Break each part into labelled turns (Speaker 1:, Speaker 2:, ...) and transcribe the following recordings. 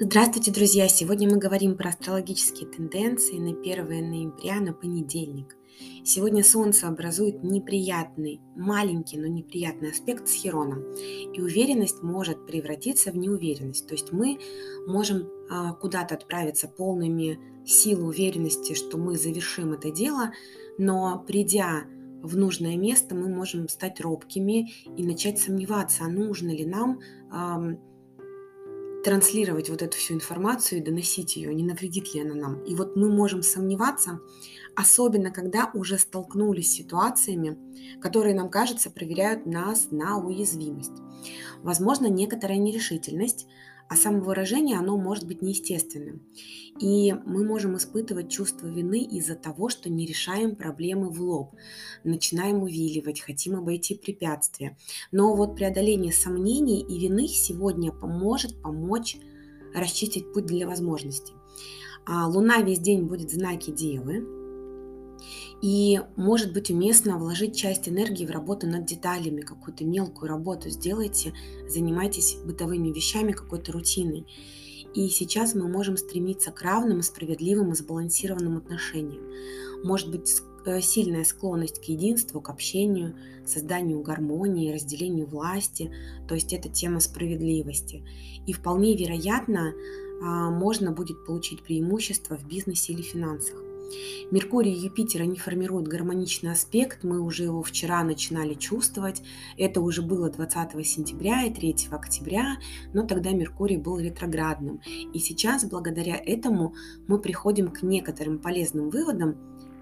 Speaker 1: Здравствуйте, друзья! Сегодня мы говорим про астрологические тенденции на 1 ноября, на понедельник. Сегодня Солнце образует неприятный, маленький, но неприятный аспект с Хероном. И уверенность может превратиться в неуверенность. То есть мы можем а, куда-то отправиться полными сил уверенности, что мы завершим это дело, но придя в нужное место, мы можем стать робкими и начать сомневаться, а нужно ли нам транслировать вот эту всю информацию и доносить ее, не навредит ли она нам. И вот мы можем сомневаться, особенно когда уже столкнулись с ситуациями, которые, нам кажется, проверяют нас на уязвимость. Возможно, некоторая нерешительность, а самовыражение, оно может быть неестественным. И мы можем испытывать чувство вины из-за того, что не решаем проблемы в лоб, начинаем увиливать, хотим обойти препятствия. Но вот преодоление сомнений и вины сегодня поможет помочь расчистить путь для возможностей. А Луна весь день будет в знаке Девы, и может быть уместно вложить часть энергии в работу над деталями, какую-то мелкую работу сделайте, занимайтесь бытовыми вещами, какой-то рутиной. И сейчас мы можем стремиться к равным, справедливым и сбалансированным отношениям. Может быть э, сильная склонность к единству, к общению, созданию гармонии, разделению власти, то есть это тема справедливости. И вполне вероятно, а, можно будет получить преимущество в бизнесе или финансах. Меркурий и Юпитер, они формируют гармоничный аспект, мы уже его вчера начинали чувствовать, это уже было 20 сентября и 3 октября, но тогда Меркурий был ретроградным. И сейчас, благодаря этому, мы приходим к некоторым полезным выводам,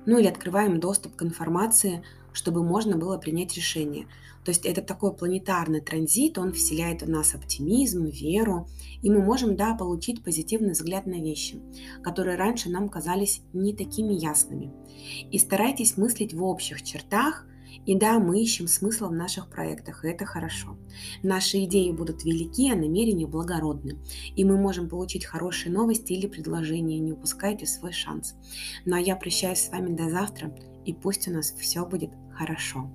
Speaker 1: ну или открываем доступ к информации, чтобы можно было принять решение. То есть это такой планетарный транзит, он вселяет в нас оптимизм, веру, и мы можем, да, получить позитивный взгляд на вещи, которые раньше нам казались не такими ясными. И старайтесь мыслить в общих чертах – и да, мы ищем смысл в наших проектах, и это хорошо. Наши идеи будут велики, а намерения благородны. И мы можем получить хорошие новости или предложения, не упускайте свой шанс. Ну а я прощаюсь с вами до завтра, и пусть у нас все будет хорошо.